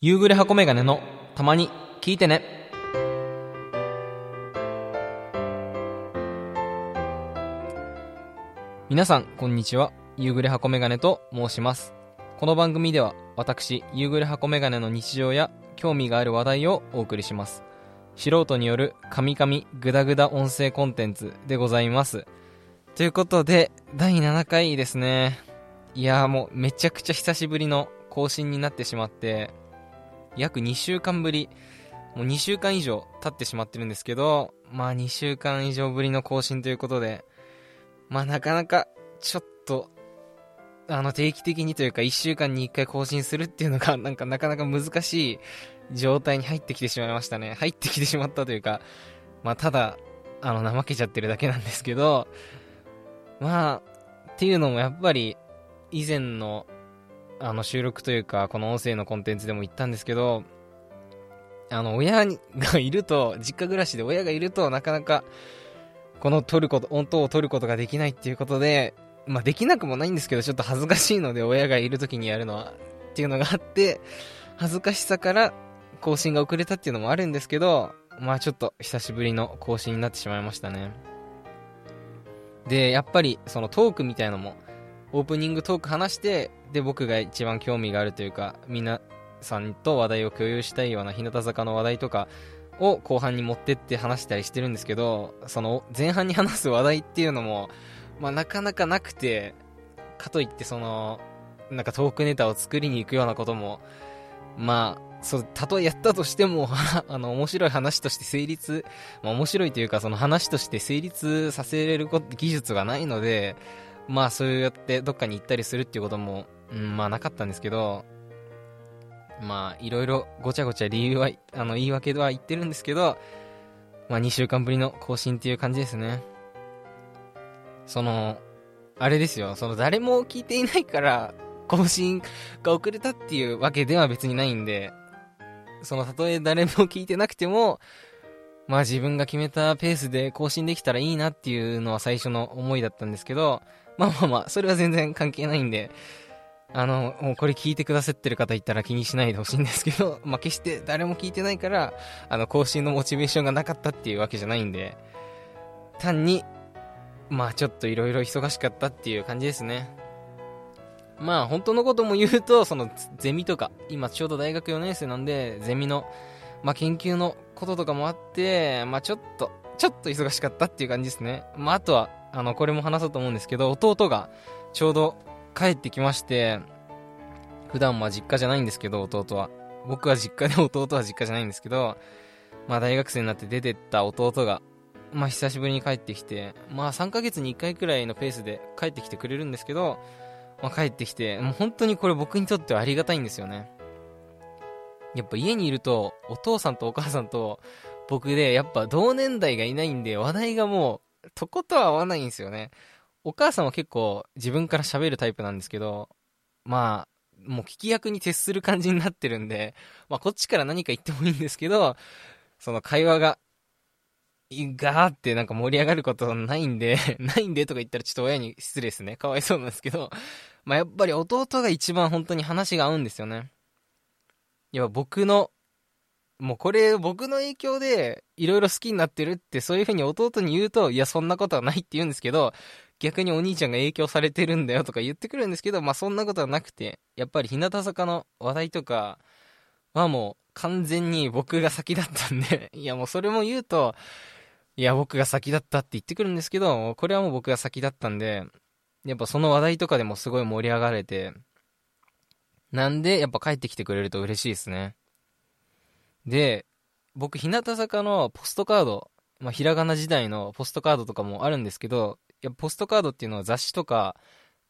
夕暮れ箱メガネのたまに聞いてね。皆さん、こんにちは。夕暮れ箱メガネと申します。この番組では、私、夕暮れ箱メガネの日常や興味がある話題をお送りします。素人によるカミカミグダグダ音声コンテンツでございます。ということで、第7回ですね。いやもうめちゃくちゃ久しぶりの更新になってしまって、約2週間ぶり、もう2週間以上経ってしまってるんですけど、まあ2週間以上ぶりの更新ということで、まあなかなかちょっと、あの定期的にというか1週間に1回更新するっていうのが なんかなかなか難しい状態に入ってきてしまいましたね。入ってきてしまったというか、まあただ、あの怠けちゃってるだけなんですけど、まあ、っていうのもやっぱり以前のあの収録というかこの音声のコンテンツでも言ったんですけどあの親がいると実家暮らしで親がいるとなかなかこの撮ること音を取ることができないっていうことでまあできなくもないんですけどちょっと恥ずかしいので親がいる時にやるのはっていうのがあって恥ずかしさから更新が遅れたっていうのもあるんですけどまあちょっと久しぶりの更新になってしまいましたね。でやっぱりそのトークみたいのもオープニングトーク話してで僕が一番興味があるというか皆さんと話題を共有したいような日向坂の話題とかを後半に持ってって話したりしてるんですけどその前半に話す話題っていうのも、まあ、なかなかなくてかといってそのなんかトークネタを作りに行くようなこともまあそうたとえやったとしても あの面白い話として成立、まあ、面白いというかその話として成立させれる技術がないのでまあそうやってどっかに行ったりするっていうことも、うん、まあなかったんですけど、まあいろいろごちゃごちゃ理由は、あの言い訳では言ってるんですけど、まあ2週間ぶりの更新っていう感じですね。その、あれですよ、その誰も聞いていないから更新が遅れたっていうわけでは別にないんで、そのたとえ誰も聞いてなくても、まあ自分が決めたペースで更新できたらいいなっていうのは最初の思いだったんですけど、まあまあまあ、それは全然関係ないんで、あの、もうこれ聞いてくださってる方いたら気にしないでほしいんですけど、まあ決して誰も聞いてないから、あの、更新のモチベーションがなかったっていうわけじゃないんで、単に、まあちょっといろいろ忙しかったっていう感じですね。まあ本当のことも言うと、そのゼミとか、今ちょうど大学4年生なんで、ゼミの、まあ研究のこととかもあって、まあちょっと、ちょっと忙しかったっていう感じですね。まああとは、あの、これも話そうと思うんですけど、弟がちょうど帰ってきまして、普段ま実家じゃないんですけど、弟は。僕は実家で 弟は実家じゃないんですけど、まあ大学生になって出てった弟が、まあ久しぶりに帰ってきて、まあ3ヶ月に1回くらいのペースで帰ってきてくれるんですけど、まあ帰ってきて、もう本当にこれ僕にとってはありがたいんですよね。やっぱ家にいると、お父さんとお母さんと僕で、やっぱ同年代がいないんで、話題がもう、とことは合わないんですよね。お母さんは結構自分から喋るタイプなんですけど、まあ、もう聞き役に徹する感じになってるんで、まあこっちから何か言ってもいいんですけど、その会話が、ガーってなんか盛り上がることないんで、ないんでとか言ったらちょっと親に失礼ですね。かわいそうなんですけど、まあやっぱり弟が一番本当に話が合うんですよね。いや、僕の、もうこれ僕の影響でいろいろ好きになってるってそういう風に弟に言うと、いやそんなことはないって言うんですけど、逆にお兄ちゃんが影響されてるんだよとか言ってくるんですけど、まあそんなことはなくて、やっぱり日向坂の話題とかはもう完全に僕が先だったんで、いやもうそれも言うと、いや僕が先だったって言ってくるんですけど、これはもう僕が先だったんで、やっぱその話題とかでもすごい盛り上がれて、なんでやっぱ帰ってきてくれると嬉しいですね。で、僕日向坂のポストカード、まあ、ひらがな時代のポストカードとかもあるんですけど、やポストカードっていうのは雑誌とか、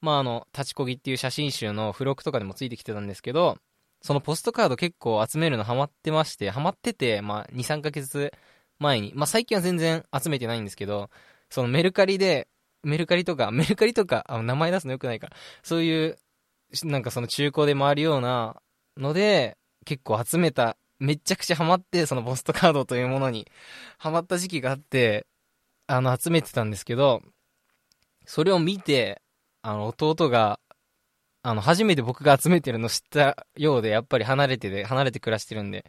まああの、立ちこぎっていう写真集の付録とかでもついてきてたんですけど、そのポストカード結構集めるのハマってまして、ハマってて、まあ2、3ヶ月前に、まあ最近は全然集めてないんですけど、そのメルカリで、メルカリとか、メルカリとか、あの名前出すのよくないから、そういう、なんかその中古で回るようなので、結構集めた、めちゃくちゃハマって、そのポストカードというものにハマった時期があって、あの、集めてたんですけど、それを見て、あの、弟が、あの、初めて僕が集めてるの知ったようで、やっぱり離れてで、離れて暮らしてるんで、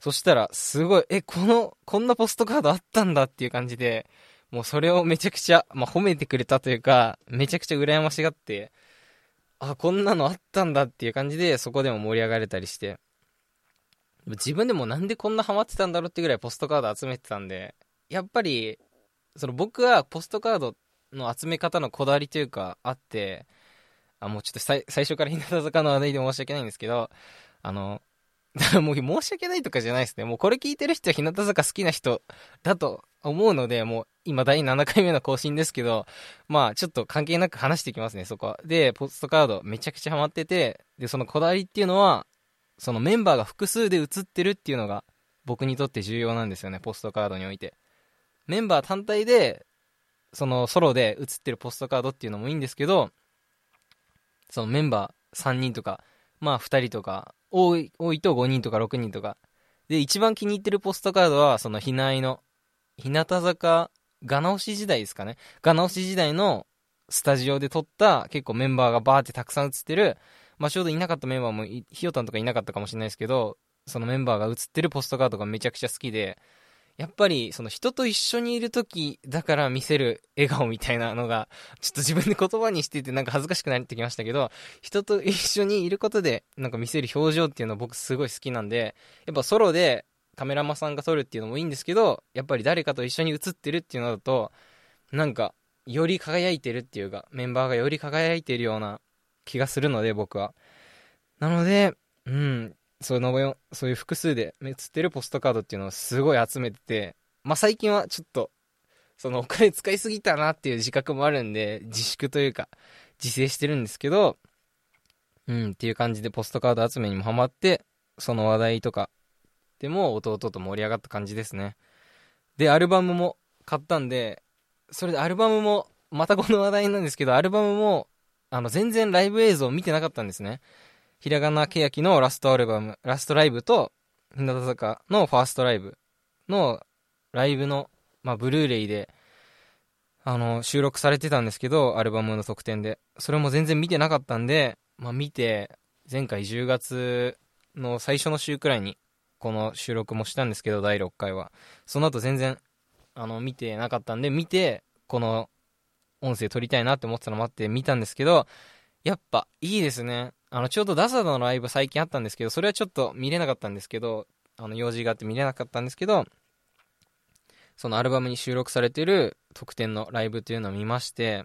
そしたら、すごい、え、この、こんなポストカードあったんだっていう感じで、もうそれをめちゃくちゃ、まあ、褒めてくれたというか、めちゃくちゃ羨ましがって、あ、こんなのあったんだっていう感じで、そこでも盛り上がれたりして、自分でもなんでこんなハマってたんだろうってぐらいポストカード集めてたんで、やっぱり、その僕はポストカードの集め方のこだわりというかあって、あ、もうちょっと最初から日向坂の話題で申し訳ないんですけど、あの、もう申し訳ないとかじゃないですね。もうこれ聞いてる人は日向坂好きな人だと思うので、もう今第7回目の更新ですけど、まあちょっと関係なく話していきますね、そこは。で、ポストカードめちゃくちゃハマってて、で、そのこだわりっていうのは、そのメンバーが複数で写ってるっていうのが僕にとって重要なんですよね、ポストカードにおいて。メンバー単体で、そのソロで写ってるポストカードっていうのもいいんですけど、そのメンバー3人とか、まあ2人とか、多い、多いと5人とか6人とか。で、一番気に入ってるポストカードは、その、ひないの、日向坂、が直し時代ですかね。が直し時代のスタジオで撮った結構メンバーがバーってたくさん写ってる、まあちょうどいなかったメンバーも、ひよたんとかいなかったかもしれないですけど、そのメンバーが写ってるポストカードがめちゃくちゃ好きで、やっぱり、その人と一緒にいる時だから見せる笑顔みたいなのが、ちょっと自分で言葉にしててなんか恥ずかしくなってきましたけど、人と一緒にいることでなんか見せる表情っていうのは僕すごい好きなんで、やっぱソロでカメラマンさんが撮るっていうのもいいんですけど、やっぱり誰かと一緒に写ってるっていうのだと、なんか、より輝いてるっていうか、メンバーがより輝いてるような気がするので、僕は。なので、うん、そのそういう複数で映ってるポストカードっていうのをすごい集めてて、まあ、最近はちょっと、そのお金使いすぎたなっていう自覚もあるんで、自粛というか、自制してるんですけど、うん、っていう感じでポストカード集めにもハマって、その話題とかでも弟と盛り上がった感じですね。で、アルバムも買ったんで、それでアルバムも、またこの話題なんですけど、アルバムも、あの、全然ライブ映像を見てなかったんですね。ひらがなけやきのラストアルバム、ラストライブと、日向坂のファーストライブのライブの、まあ、ブルーレイで、あの、収録されてたんですけど、アルバムの特典で。それも全然見てなかったんで、まあ、見て、前回10月の最初の週くらいに、この収録もしたんですけど、第6回は。その後全然、あの、見てなかったんで、見て、この音声撮りたいなって思ってたのもあって見たんですけど、やっぱいいですね。あの、ちょうどダサダのライブ最近あったんですけど、それはちょっと見れなかったんですけど、あの、用事があって見れなかったんですけど、そのアルバムに収録されてる特典のライブっていうのを見まして、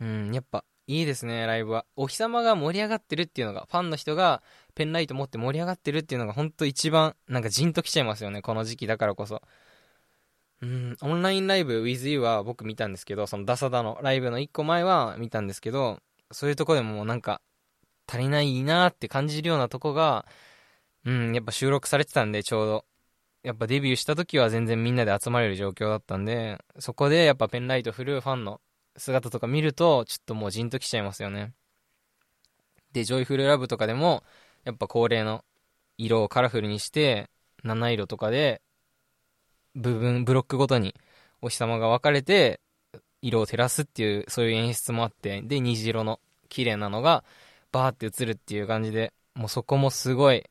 うん、やっぱいいですね、ライブは。お日様が盛り上がってるっていうのが、ファンの人がペンライト持って盛り上がってるっていうのが、ほんと一番、なんかじんときちゃいますよね、この時期だからこそ。うん、オンラインライブ WithYou は僕見たんですけど、そのダサダのライブの1個前は見たんですけど、そういうとこでもなんか、足りないなって感じるようなとこが、うん、やっぱ収録されてたんで、ちょうど。やっぱデビューした時は全然みんなで集まれる状況だったんで、そこでやっぱペンライト振るファンの姿とか見ると、ちょっともうじんときちゃいますよね。で、ジョイフルラブとかでも、やっぱ恒例の色をカラフルにして、七色とかで、部分、ブロックごとにお日様が分かれて、色を照らすっていう、そういう演出もあって、で、虹色の綺麗なのが、バーって映るっていう感じで、もうそこもすごい、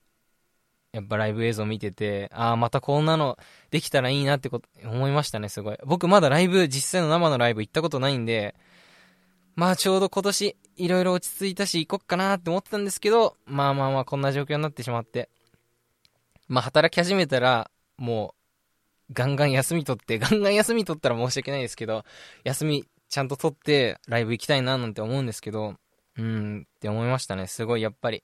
やっぱライブ映像見てて、ああ、またこんなのできたらいいなってこと思いましたね、すごい。僕まだライブ、実際の生のライブ行ったことないんで、まあちょうど今年、いろいろ落ち着いたし行こっかなって思ってたんですけど、まあまあまあこんな状況になってしまって。まあ働き始めたら、もう、ガンガン休み取って、ガンガン休み取ったら申し訳ないですけど、休みちゃんと取ってライブ行きたいななんて思うんですけど、うんって思いましたね。すごいやっぱり。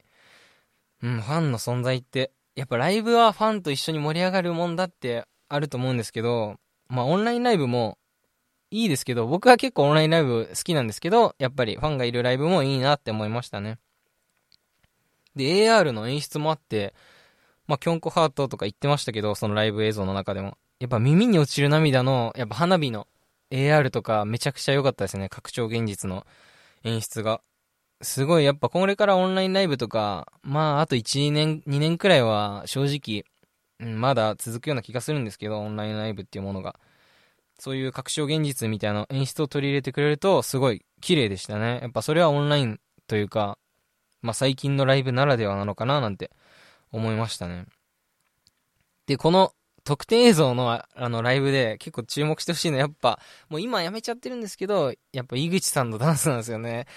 うん、ファンの存在って、やっぱライブはファンと一緒に盛り上がるもんだってあると思うんですけど、まあオンラインライブもいいですけど、僕は結構オンラインライブ好きなんですけど、やっぱりファンがいるライブもいいなって思いましたね。で、AR の演出もあって、まあ、キョンコハートとか言ってましたけど、そのライブ映像の中でも。やっぱ耳に落ちる涙の、やっぱ花火の AR とかめちゃくちゃ良かったですね。拡張現実の演出が。すごいやっぱこれからオンラインライブとか、まああと1年、2年くらいは正直、うん、まだ続くような気がするんですけど、オンラインライブっていうものが。そういう拡張現実みたいな演出を取り入れてくれると、すごい綺麗でしたね。やっぱそれはオンラインというか、まあ、最近のライブならではなのかななんて思いましたね。で、この特典映像のあのライブで結構注目してほしいのはやっぱ、もう今やめちゃってるんですけど、やっぱ井口さんのダンスなんですよね。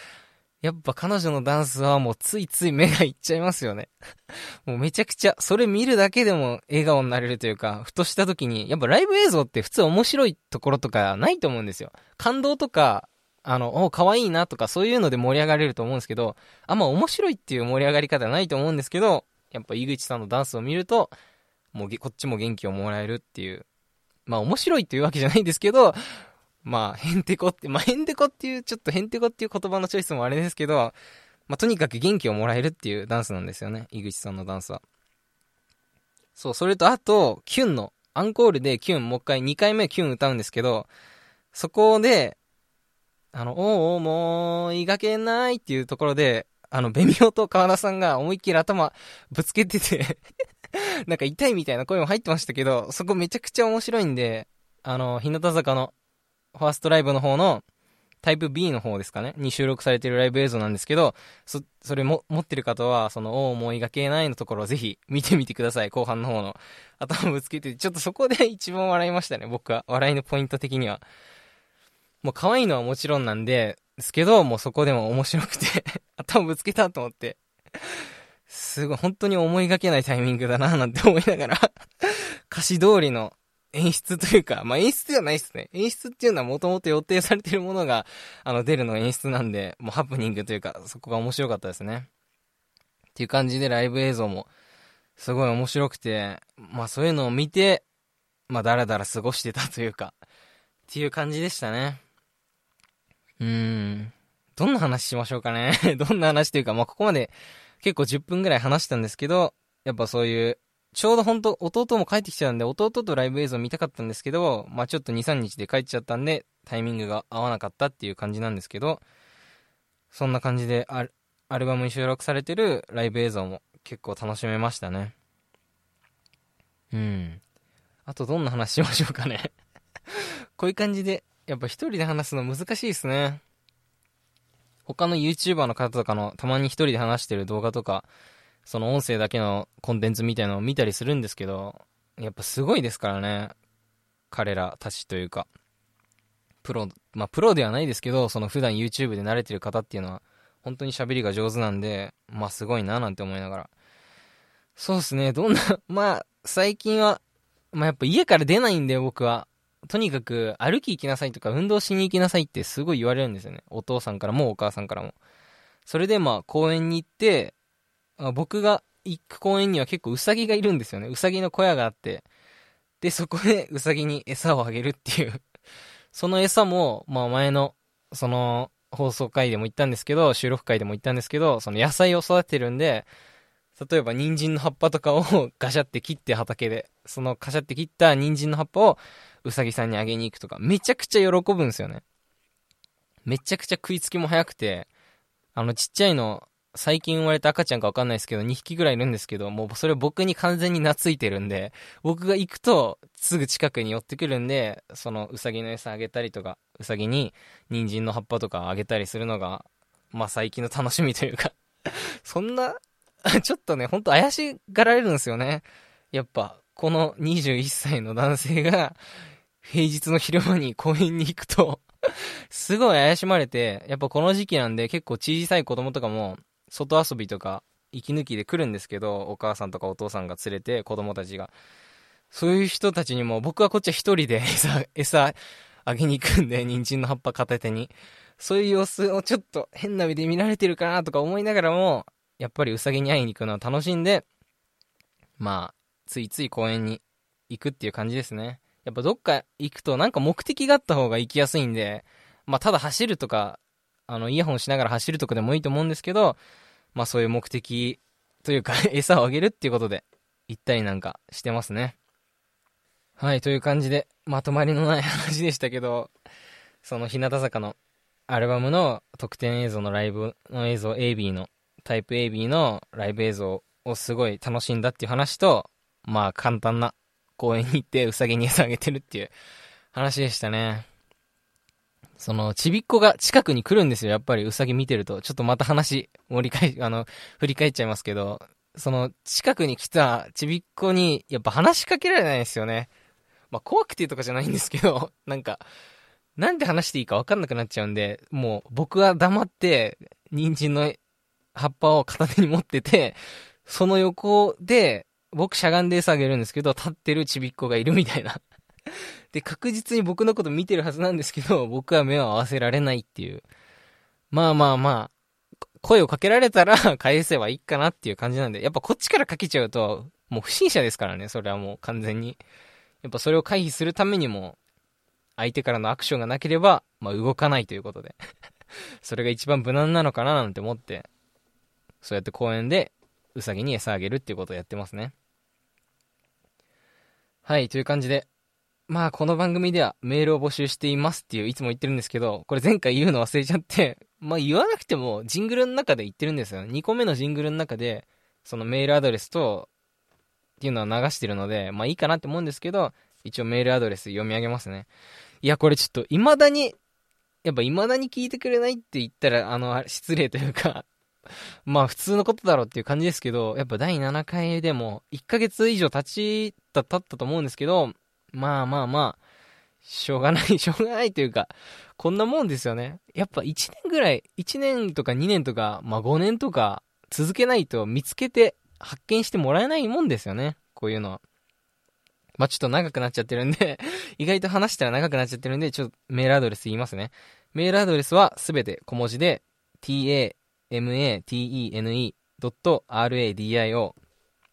やっぱ彼女のダンスはもうついつい目がいっちゃいますよね。もうめちゃくちゃ、それ見るだけでも笑顔になれるというか、ふとした時に、やっぱライブ映像って普通面白いところとかないと思うんですよ。感動とか、あの、お、可愛いなとかそういうので盛り上がれると思うんですけど、あんま面白いっていう盛り上がり方はないと思うんですけど、やっぱ井口さんのダンスを見ると、もうこっちも元気をもらえるっていう。まあ面白いっていうわけじゃないんですけど、まあ、へんてこって、まあ、へんてこっていう、ちょっとへんてこっていう言葉のチョイスもあれですけど、まあ、とにかく元気をもらえるっていうダンスなんですよね。井口さんのダンスは。そう、それとあと、キュンの、アンコールでキュン、もう一回、2回目キュン歌うんですけど、そこで、あの、おうもう、いがけないっていうところで、あの、ベミオと川田さんが思いっきり頭ぶつけてて なんか痛いみたいな声も入ってましたけど、そこめちゃくちゃ面白いんで、あの、日向坂のファーストライブの方のタイプ B の方ですかね？に収録されてるライブ映像なんですけど、そ、それも、持ってる方は、その、お思いがけないのところをぜひ見てみてください。後半の方の。頭ぶつけて、ちょっとそこで 一番笑いましたね、僕は。笑いのポイント的には。もう可愛いのはもちろんなんで、ですけど、もうそこでも面白くて 頭ぶつけたと思って。すごい、本当に思いがけないタイミングだな、なんて思いながら 歌詞通りの演出というか、まあ、演出ではないですね。演出っていうのはもともと予定されてるものが、あの、出るの演出なんで、もうハプニングというか、そこが面白かったですね。っていう感じでライブ映像も、すごい面白くて、まあそういうのを見て、まあだらだら過ごしてたというか、っていう感じでしたね。うーん。どんな話しましょうかね。どんな話というか、まあここまで結構10分ぐらい話したんですけど、やっぱそういうちょうど本当弟も帰ってきちゃうんで、弟とライブ映像見たかったんですけど、まあちょっと2、3日で帰っちゃったんで、タイミングが合わなかったっていう感じなんですけど、そんな感じでアアルバムに収録されてるライブ映像も結構楽しめましたね。うん。あとどんな話しましょうかね こういう感じで、やっぱ一人で話すの難しいですね。他の YouTuber の方とかのたまに一人で話してる動画とか、その音声だけのコンテンツみたいなのを見たりするんですけど、やっぱすごいですからね。彼らたちというか。プロ、まあプロではないですけど、その普段 YouTube で慣れてる方っていうのは、本当に喋りが上手なんで、まあすごいななんて思いながら。そうですね、どんな、まあ最近は、まあやっぱ家から出ないんで僕は。とにかく歩き行きなさいとか運動しに行きなさいってすごい言われるんですよね。お父さんからもお母さんからも。それでまあ公園に行って、僕が行く公園には結構ウサギがいるんですよね。ウサギの小屋があって。で、そこでウサギに餌をあげるっていうその餌も、まあ前の、その、放送回でも言ったんですけど、収録回でも言ったんですけど、その野菜を育ててるんで、例えば人参の葉っぱとかを ガシャって切って畑で、そのガシャって切った人参の葉っぱをうさぎさんにあげに行くとか、めちゃくちゃ喜ぶんですよね。めちゃくちゃ食いつきも早くて、あのちっちゃいの最近生まれた赤ちゃんかわかんないですけど、2匹ぐらいいるんですけど、もうそれ僕に完全に懐いてるんで、僕が行くとすぐ近くに寄ってくるんで、そのうさぎの餌あげたりとか、うさぎに人参の葉っぱとかあげたりするのが、まあ最近の楽しみというか そんな、ちょっとね、ほんと怪しがられるんですよね。やっぱ、この21歳の男性が、平日の昼間に公園に行くと すごい怪しまれて、やっぱこの時期なんで結構小さい子供とかも、外遊びとか息抜きで来るんですけど、お母さんとかお父さんが連れて子供たちが。そういう人たちにも僕はこっちは一人で餌、餌あげに行くんで、人参の葉っぱ片手に。そういう様子をちょっと変な目で見られてるかなとか思いながらも、やっぱりウサギに会いに行くのは楽しんで、まあ、ついつい公園に行くっていう感じですね。やっぱどっか行くとなんか目的があった方が行きやすいんで、まあただ走るとか、あの、イヤホンしながら走るとかでもいいと思うんですけど、まあそういう目的というか 餌をあげるっていうことで、行ったりなんかしてますね。はい、という感じで、まとまりのない話でしたけど、その日向坂のアルバムの特典映像のライブの映像 AB の、タイプ AB のライブ映像をすごい楽しんだっていう話と、まあ簡単な公園に行ってウサギに餌あげてるっていう話でしたね。その、ちびっこが近くに来るんですよ。やっぱりうさぎ見てると。ちょっとまた話、盛り返、あの、振り返っちゃいますけど、その、近くに来たちびっこに、やっぱ話しかけられないですよね。まあ、怖くてとかじゃないんですけど、なんか、なんで話していいか分かんなくなっちゃうんで、もう僕は黙って、人参の葉っぱを片手に持ってて、その横で、僕しゃがんで餌あげるんですけど、立ってるちびっこがいるみたいな。で、確実に僕のこと見てるはずなんですけど、僕は目を合わせられないっていう。まあまあまあ、声をかけられたら 返せばいいかなっていう感じなんで、やっぱこっちからかけちゃうと、もう不審者ですからね、それはもう完全に。やっぱそれを回避するためにも、相手からのアクションがなければ、まあ動かないということで それが一番無難なのかななんて思って、そうやって公園でウサギに餌あげるっていうことをやってますね。はい、という感じで、まあこの番組ではメールを募集していますっていういつも言ってるんですけど、これ前回言うの忘れちゃって、まあ言わなくてもジングルの中で言ってるんですよ。2個目のジングルの中で、そのメールアドレスと、っていうのは流してるので、まあいいかなって思うんですけど、一応メールアドレス読み上げますね。いや、これちょっと未だに、やっぱ未だに聞いてくれないって言ったら、あの、失礼というかまあ普通のことだろうっていう感じですけど、やっぱ第7回でも1ヶ月以上経ちた、経ったと思うんですけど、まあまあまあ、しょうがない、しょうがないというか、こんなもんですよね。やっぱ1年ぐらい、1年とか2年とか、まあ5年とか続けないと見つけて発見してもらえないもんですよね。こういうのは。まあちょっと長くなっちゃってるんで 意外と話したら長くなっちゃってるんで、ちょっとメールアドレス言いますね。メールアドレスはすべて小文字で、t a tamatene.radio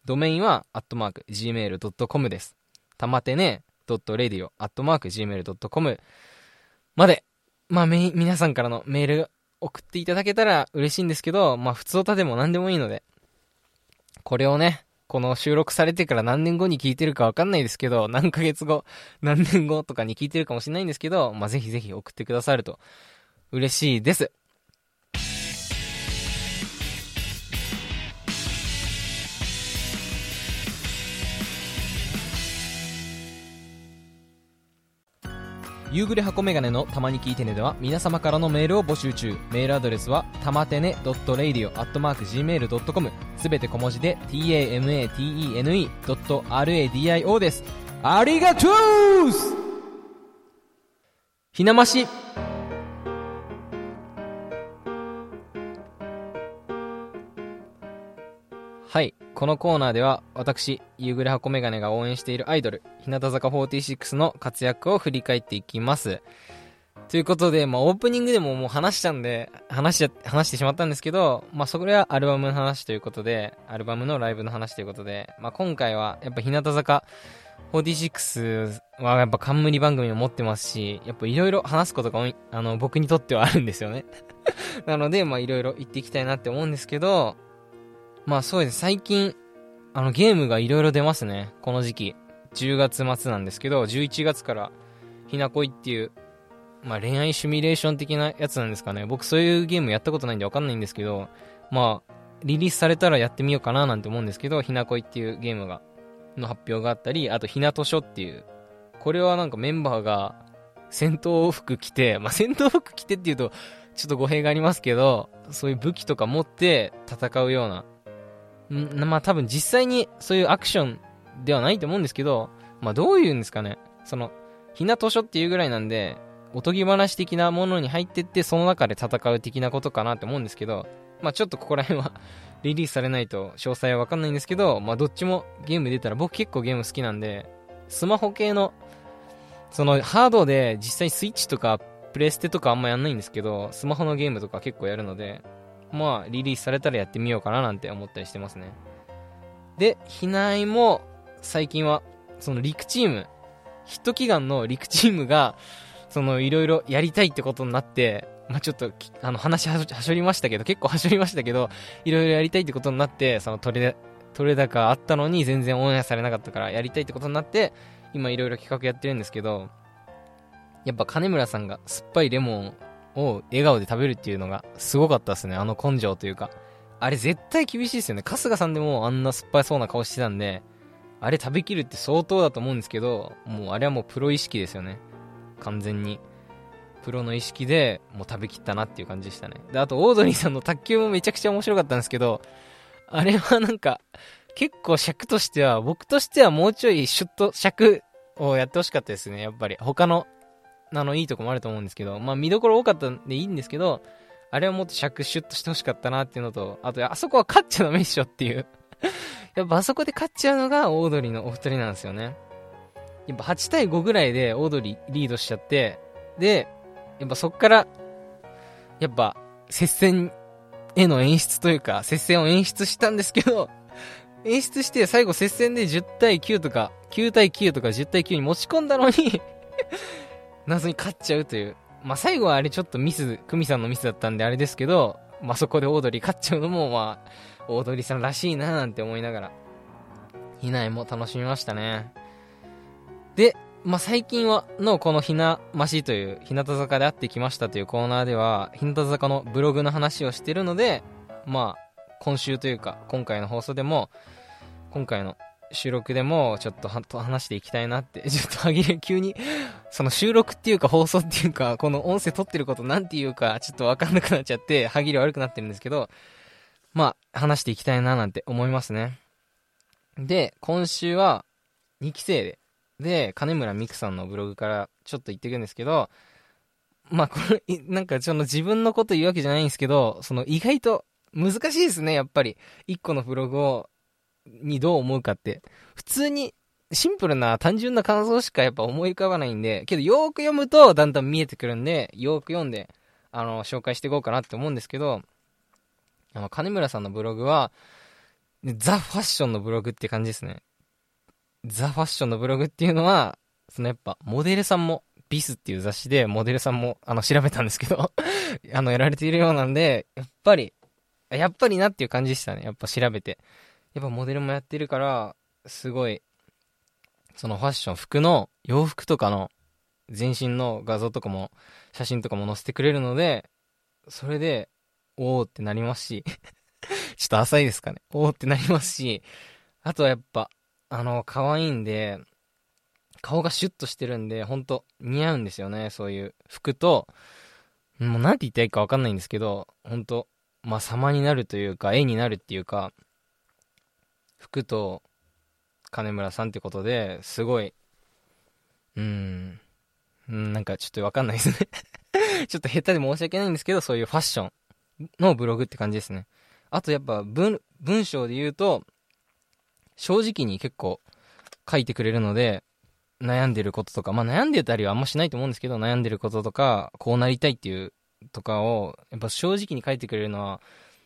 ドメインは、アットマーク、gmail.com です。たまてね、.radio.gmail.com まで、まあ、皆さんからのメール送っていただけたら嬉しいんですけど、まあ、普通歌でも何でもいいので、これをね、この収録されてから何年後に聞いてるかわかんないですけど、何ヶ月後、何年後とかに聞いてるかもしれないんですけど、まあ、ぜひぜひ送ってくださると嬉しいです。夕暮れ箱メガネのたまに聞いてねでは皆様からのメールを募集中。メールアドレスはたまてね .radio.gmail.com すべて小文字で tamatene.radio です。ありがとうひなましこのコーナーでは私、夕暮れ箱メガネが応援しているアイドル、日向坂46の活躍を振り返っていきます。ということで、まあ、オープニングでももう話したんで、話しちゃ話してしまったんですけど、まあ、それはアルバムの話ということで、アルバムのライブの話ということで、まあ、今回はやっぱ日向坂46はやっぱ冠番組を持ってますし、やっぱいろいろ話すことがあの、僕にとってはあるんですよね なので、まあ、いろいろ言っていきたいなって思うんですけど、まあそうです。最近、あのゲームがいろいろ出ますね。この時期。10月末なんですけど、11月から、ひなこいっていう、まあ恋愛シミュレーション的なやつなんですかね。僕そういうゲームやったことないんでわかんないんですけど、まあ、リリースされたらやってみようかななんて思うんですけど、ひなこいっていうゲームが、の発表があったり、あとひなとしょっていう、これはなんかメンバーが戦闘服着て、まあ戦闘服着てっていうと、ちょっと語弊がありますけど、そういう武器とか持って戦うようなんまあ多分実際にそういうアクションではないと思うんですけど、まあどういうんですかね、その、ひな図書っていうぐらいなんで、おとぎ話的なものに入ってって、その中で戦う的なことかなって思うんですけど、まあちょっとここら辺は リリースされないと詳細はわかんないんですけど、まあどっちもゲーム出たら僕結構ゲーム好きなんで、スマホ系の、そのハードで実際スイッチとかプレステとかあんまやんないんですけど、スマホのゲームとか結構やるので、まあ、リリースされたらやってみようかななんて思ったりしてますね。で、避難も、最近は、その陸チーム、ヒット祈願の陸チームが、その、いろいろやりたいってことになって、まあ、ちょっと、あの、話はしょりましたけど、結構はしょりましたけど、いろいろやりたいってことになって、その、取れ、取れ高あったのに全然オンエアされなかったから、やりたいってことになって、今いろいろ企画やってるんですけど、やっぱ金村さんが酸っぱいレモンを笑顔で食べるっていうのがすごかったですね。あの根性というか。あれ絶対厳しいですよね。春日さんでもあんな酸っぱいそうな顔してたんで、あれ食べきるって相当だと思うんですけど、もうあれはもうプロ意識ですよね。完全に。プロの意識でもう食べきったなっていう感じでしたね。で、あと、オードリーさんの卓球もめちゃくちゃ面白かったんですけど、あれはなんか、結構尺としては、僕としてはもうちょいシュッと尺をやってほしかったですね、やっぱり。他の、あの、いいとこもあると思うんですけど、まあ見どころ多かったんでいいんですけど、あれはもっと尺シュッとしてほしかったなっていうのと、あと、あそこは勝っちゃダメっしょっていう やっぱあそこで勝っちゃうのがオードリーのお二人なんですよね。やっぱ8対5ぐらいでオードリーリードしちゃって、で、やっぱそっから、やっぱ接戦への演出というか、接戦を演出したんですけど、演出して最後接戦で10対9とか、9対9とか10対9に持ち込んだのに謎に勝っちゃうという。まあ最後はあれちょっとミス、クミさんのミスだったんであれですけど、まあそこでオードリー勝っちゃうのもまあ、オードリーさんらしいななんて思いながら、いないも楽しみましたね。で、まあ、最近は、のこのひなましという、日向坂で会ってきましたというコーナーでは、日向坂のブログの話をしてるので、まあ、今週というか、今回の放送でも、今回の収録でも、ちょっと話していきたいなって、ちょっと歯切れ急に、その収録っていうか放送っていうか、この音声撮ってることなんていうか、ちょっとわかんなくなっちゃって、歯切れ悪くなってるんですけど、まあ、話していきたいななんて思いますね。で、今週は、2期生で、で、金村美久さんのブログからちょっと言っていくんですけど、まあ、これ、なんか、その自分のこと言うわけじゃないんですけど、その意外と難しいですね、やっぱり。一個のブログを、にどう思うかって。普通に、シンプルな単純な感想しかやっぱ思い浮かばないんで、けどよーく読むとだんだん見えてくるんで、よーく読んで、あの、紹介していこうかなって思うんですけど、あの、金村さんのブログは、ザ・ファッションのブログって感じですね。ザ・ファッションのブログっていうのは、そのやっぱ、モデルさんも、ビスっていう雑誌で、モデルさんも、あの、調べたんですけど あの、やられているようなんで、やっぱり、やっぱりなっていう感じでしたね。やっぱ調べて。やっぱモデルもやってるから、すごい、そのファッション、服の、洋服とかの、全身の画像とかも、写真とかも載せてくれるので、それで、おーってなりますし ちょっと浅いですかね。おーってなりますし、あとはやっぱ、あの、可愛いんで、顔がシュッとしてるんで、ほんと似合うんですよね、そういう服と、もうなんて言ったらいいかわかんないんですけど、ほんと、まあ様になるというか、絵になるっていうか、服と金村さんってことで、すごい、うーん、なんかちょっとわかんないですね ちょっと下手で申し訳ないんですけど、そういうファッションのブログって感じですね。あとやっぱ文、文章で言うと、正直に結構書いてくれるので、悩んでることとか、まあ悩んでたりはあんましないと思うんですけど、悩んでることとか、こうなりたいっていうとかを、やっぱ正直に書いてくれるのは、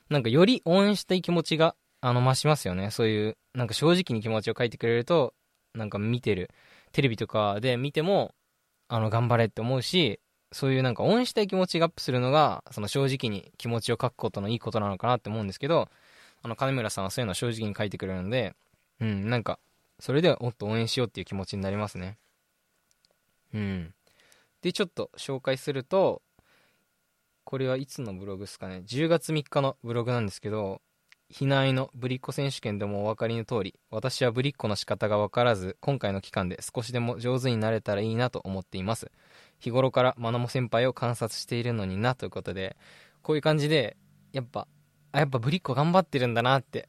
なんかより応援したい気持ちが、あの、増しますよね。そういう、なんか正直に気持ちを書いてくれると、なんか見てる、テレビとかで見ても、あの、頑張れって思うし、そういうなんか応援したい気持ちがアップするのが、その正直に気持ちを書くことのいいことなのかなって思うんですけど、あの、金村さんはそういうのは正直に書いてくれるので、うん、なんか、それでもっと応援しようっていう気持ちになりますね。うん。で、ちょっと紹介すると、これはいつのブログですかね。10月3日のブログなんですけど、避難のぶりっ子選手権でもお分かりの通り、私はぶりっ子の仕方が分からず、今回の期間で少しでも上手になれたらいいなと思っています。日頃からまなも先輩を観察しているのになということで、こういう感じで、やっぱ、あ、やっぱぶりっ子頑張ってるんだなって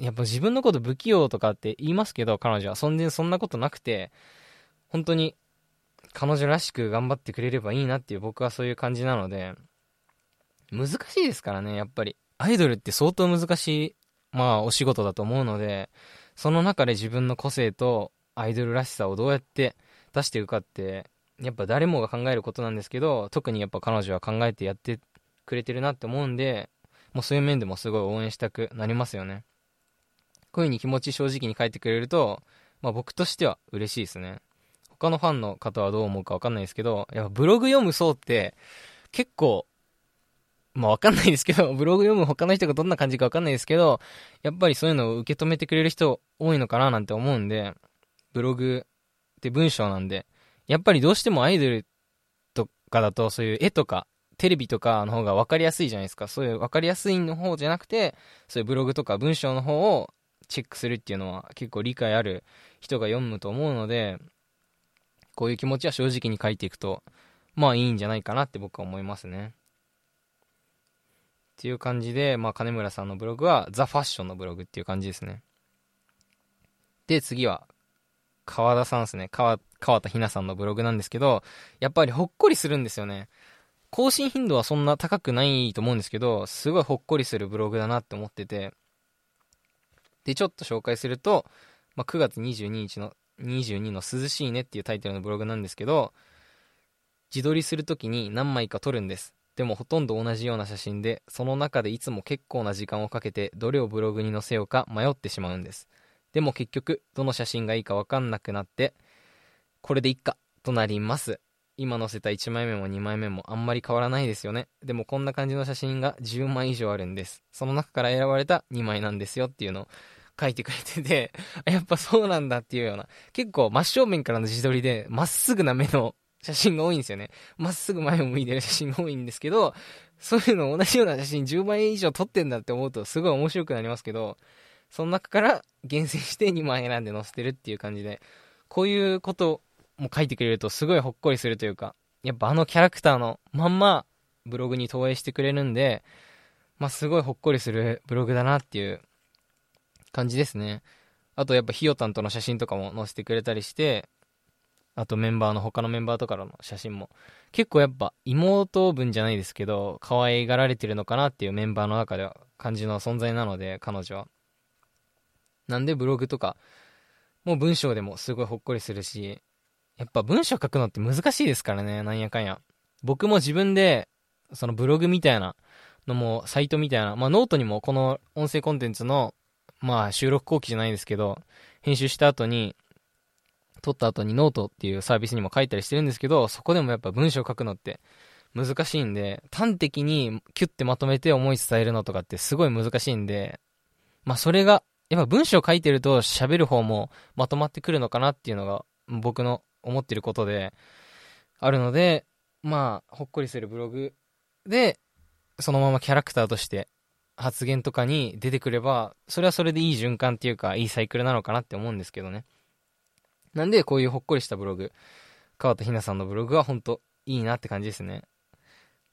やっぱ自分のこと不器用とかって言いますけど、彼女は。そんでそんなことなくて、本当に彼女らしく頑張ってくれればいいなっていう僕はそういう感じなので、難しいですからね、やっぱり。アイドルって相当難しい、まあお仕事だと思うので、その中で自分の個性とアイドルらしさをどうやって出していくかって、やっぱ誰もが考えることなんですけど、特にやっぱ彼女は考えてやってくれてるなって思うんで、もうそういう面でもすごい応援したくなりますよね。こういう風に気持ち正直に書いてくれると、まあ僕としては嬉しいですね。他のファンの方はどう思うかわかんないですけど、やっぱブログ読む層って結構、まあわかんないですけど、ブログ読む他の人がどんな感じかわかんないですけど、やっぱりそういうのを受け止めてくれる人多いのかななんて思うんで、ブログって文章なんで、やっぱりどうしてもアイドルとかだとそういう絵とかテレビとかの方が分かりやすいじゃないですか。そういう分かりやすいの方じゃなくて、そういうブログとか文章の方をチェックするっていうのは結構理解ある人が読むと思うので、こういう気持ちは正直に書いていくと、まあいいんじゃないかなって僕は思いますね。っていう感じで、まあ金村さんのブログはザ・ファッションのブログっていう感じですね。で、次は、川田さんですね。川、川田ひなさんのブログなんですけど、やっぱりほっこりするんですよね。更新頻度はそんな高くないと思うんですけど、すごいほっこりするブログだなって思ってて、で、ちょっと紹介すると、まあ、9月22日の、22の涼しいねっていうタイトルのブログなんですけど、自撮りするときに何枚か撮るんです。でもほとんど同じような写真で、その中でいつも結構な時間をかけて、どれをブログに載せようか迷ってしまうんです。でも結局、どの写真がいいかわかんなくなって、これでいっか、となります。今載せた1枚目も2枚目もあんまり変わらないですよね。でもこんな感じの写真が10枚以上あるんです。その中から選ばれた2枚なんですよっていうのを書いてくれてて、やっぱそうなんだっていうような、結構真正面からの自撮りで、まっすぐな目の写真が多いんですよね。まっすぐ前を向いてる写真が多いんですけど、そういうの同じような写真10枚以上撮ってんだって思うとすごい面白くなりますけど、その中から厳選して2枚選んで載せてるっていう感じで、こういうことも書いてくれるとすごいほっこりするというか、やっぱあのキャラクターのまんまブログに投影してくれるんで、まあ、すごいほっこりするブログだなっていう感じですね。あとやっぱひよたんとの写真とかも載せてくれたりして、あとメンバーの他のメンバーとかの写真も結構やっぱ妹分じゃないですけど可愛がられてるのかなっていうメンバーの中では感じの存在なので彼女は。なんでブログとかもう文章でもすごいほっこりするしやっぱ文章書くのって難しいですからねなんやかんや。僕も自分でそのブログみたいなのもサイトみたいなまあノートにもこの音声コンテンツのまあ収録後記じゃないですけど編集した後に撮った後にノートっていうサービスにも書いたりしてるんですけど、そこでもやっぱ文章書くのって難しいんで、端的にキュッてまとめて思い伝えるのとかってすごい難しいんで、まあそれが、やっぱ文章書いてると喋る方もまとまってくるのかなっていうのが僕の思ってることであるので、まあほっこりするブログで、そのままキャラクターとして発言とかに出てくれば、それはそれでいい循環っていうか、いいサイクルなのかなって思うんですけどね。なんで、こういうほっこりしたブログ、川田ひなさんのブログは本当いいなって感じですね。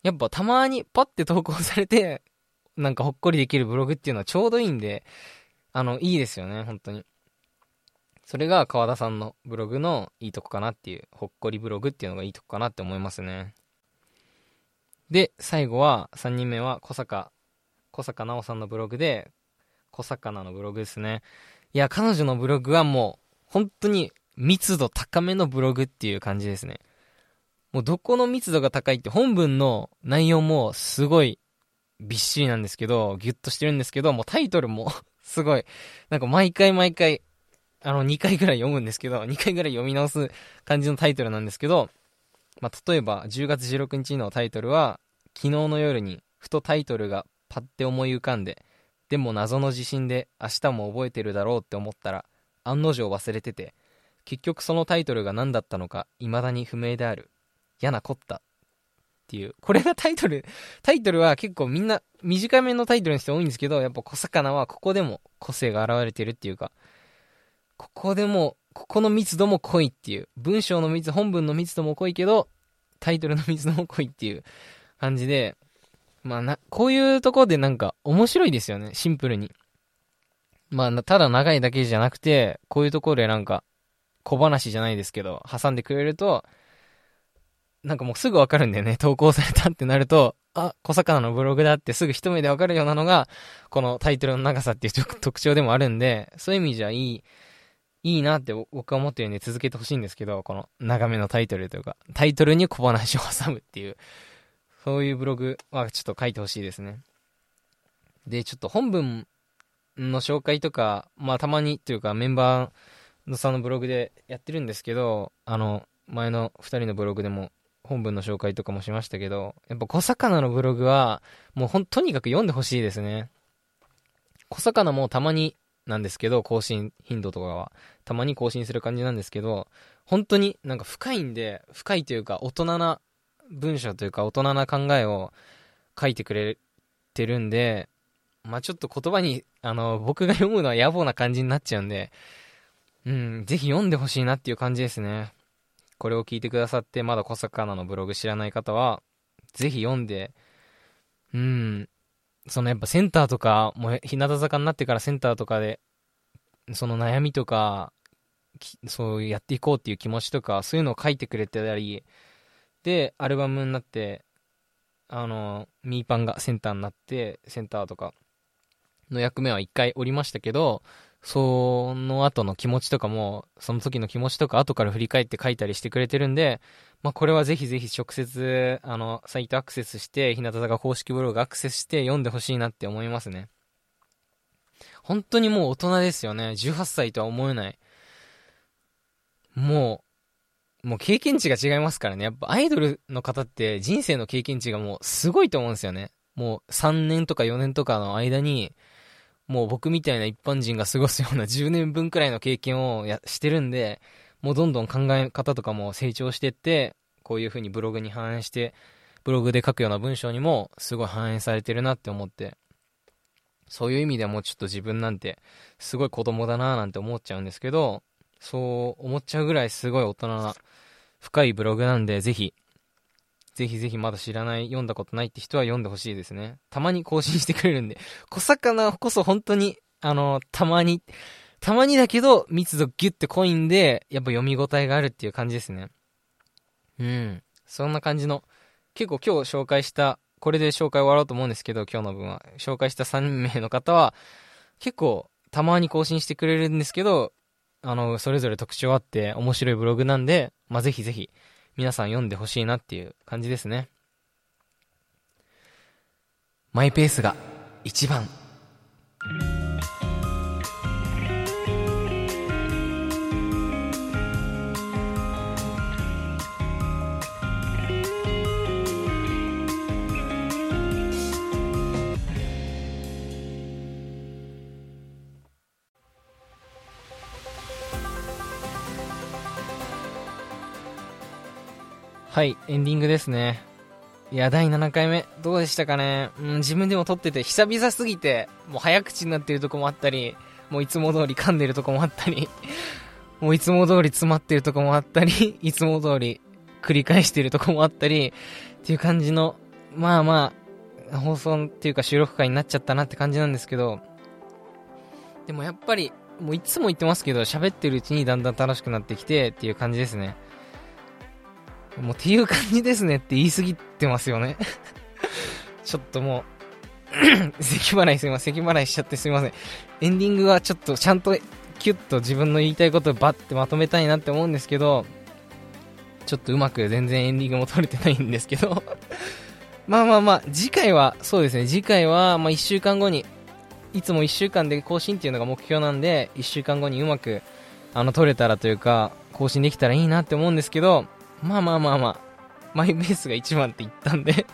やっぱたまにパッて投稿されて、なんかほっこりできるブログっていうのはちょうどいいんで、あの、いいですよね、本当に。それが川田さんのブログのいいとこかなっていう、ほっこりブログっていうのがいいとこかなって思いますね。で、最後は、3人目は小坂、小坂直さんのブログで、小魚のブログですね。いや、彼女のブログはもう、本当に密度高めのブログっていう感じですね。もうどこの密度が高いって本文の内容もすごいびっしりなんですけど、ギュッとしてるんですけど、もうタイトルも すごい、なんか毎回毎回、あの2回ぐらい読むんですけど、2回ぐらい読み直す感じのタイトルなんですけど、まあ、例えば10月16日のタイトルは、昨日の夜にふとタイトルがパッて思い浮かんで、でも謎の地震で明日も覚えてるだろうって思ったら、案の定忘れてて、結局そのタイトルが何だったのか未だに不明である。嫌なこった。っていう。これがタイトル、タイトルは結構みんな短めのタイトルにして多いんですけど、やっぱ小魚はここでも個性が現れてるっていうか、ここでも、ここの密度も濃いっていう。文章の密、本文の密度も濃いけど、タイトルの密度も濃いっていう感じで、まあな、こういうとこでなんか面白いですよね、シンプルに。まあ、ただ長いだけじゃなくて、こういうところでなんか、小話じゃないですけど、挟んでくれると、なんかもうすぐわかるんだよね。投稿されたってなると、あ、小魚のブログだってすぐ一目でわかるようなのが、このタイトルの長さっていう特徴でもあるんで、そういう意味じゃいい、いいなって僕は思ってるんで続けてほしいんですけど、この長めのタイトルというか、タイトルに小話を挟むっていう、そういうブログはちょっと書いてほしいですね。で、ちょっと本文の紹介とか、まあたまにというかメンバー、野さんのブログでやってるんですけど、あの、前の2人のブログでも本文の紹介とかもしましたけど、やっぱ小魚のブログは、もうほん、とにかく読んでほしいですね。小魚もたまになんですけど、更新頻度とかは、たまに更新する感じなんですけど、本当になんか深いんで、深いというか大人な文章というか大人な考えを書いてくれてるんで、まあちょっと言葉に、あの、僕が読むのは野暮な感じになっちゃうんで、うん、ぜひ読んでほしいなっていう感じですね。これを聞いてくださってまだ小魚のブログ知らない方はぜひ読んでうんそのやっぱセンターとかもう日向坂になってからセンターとかでその悩みとかそうやっていこうっていう気持ちとかそういうのを書いてくれてたりでアルバムになってあのミーパンがセンターになってセンターとかの役目は一回おりましたけどその後の気持ちとかもその時の気持ちとか後から振り返って書いたりしてくれてるんで、まあ、これはぜひぜひ直接あのサイトアクセスして日向坂公式ブログアクセスして読んでほしいなって思いますね本当にもう大人ですよね18歳とは思えないもうもう経験値が違いますからね。やっぱアイドルの方って人生の経験値がもうすごいと思うんですよね。もう3年とか4年とかの間に、もう僕みたいな一般人が過ごすような 10年分くらいの経験をやしてるんで、もうどんどん考え方とかも成長してって、こういう風にブログに反映して、ブログで書くような文章にもすごい反映されてるなって思って、そういう意味でもちょっと自分なんてすごい子供だななんて思っちゃうんですけど、そう思っちゃうぐらいすごい大人な深いブログなんで、ぜひ、ぜひぜひまだ知らない、読んだことないって人は読んでほしいですね。たまに更新してくれるんで、小魚こそ本当に、あの、たまに、たまにだけど、密度ギュッて濃いんで、やっぱ読み応えがあるっていう感じですね。うん。そんな感じの、結構今日紹介した、これで紹介終わろうと思うんですけど、今日の分は。紹介した3名の方は、結構、たまに更新してくれるんですけど、あの、それぞれ特徴あって面白いブログなんで、まあ、ぜひぜひ皆さん読んでほしいなっていう感じですね。マイペースが一番。はい、エンディングですね。いや、第7回目、どうでしたかね？うん、自分でも撮ってて、久々すぎて、もう早口になってるとこもあったり、もういつも通り噛んでるとこもあったり、もういつも通り詰まってるとこもあったり、いつも通り繰り返してるとこもあったり、っていう感じの、まあまあ、放送っていうか収録会になっちゃったなって感じなんですけど、でもやっぱり、もういつも言ってますけど、喋ってるうちにだんだん楽しくなってきてっていう感じですね。もうっていう感じですねって言い過ぎてますよね ちょっともう 咳払いすいません。咳払いしちゃってすいません。エンディングはちょっとちゃんとキュッと自分の言いたいことをバッてまとめたいなって思うんですけど、ちょっとうまく全然エンディングも取れてないんですけど まあまあまあ、次回は、そうですね、次回は、ま1週間後に、いつも1週間で更新っていうのが目標なんで、1週間後にうまく、あの、取れたらというか、更新できたらいいなって思うんですけど、まあまあまあまあ、マイペースが一番って言ったんで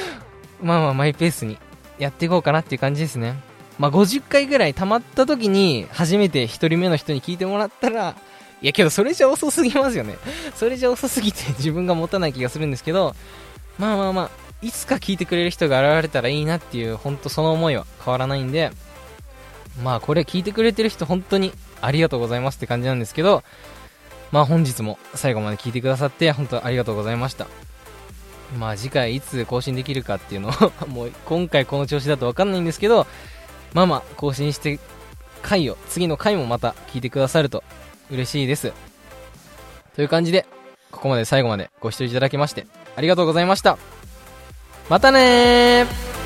まあまあマイペースにやっていこうかなっていう感じですね。まあ50回ぐらい溜まった時に初めて1人目の人に聞いてもらったら、いやけどそれじゃ遅すぎますよね。それじゃ遅すぎて自分が持たない気がするんですけど、まあまあまあ、いつか聞いてくれる人が現れたらいいなっていう、本当その思いは変わらないんで、まあこれ聞いてくれてる人本当にありがとうございますって感じなんですけど、まあ本日も最後まで聞いてくださって本当ありがとうございました。まあ次回いつ更新できるかっていうのを もう今回この調子だとわかんないんですけど、まあまあ更新して回を、次の回もまた聞いてくださると嬉しいです。という感じで、ここまで最後までご視聴いただきましてありがとうございました。またねー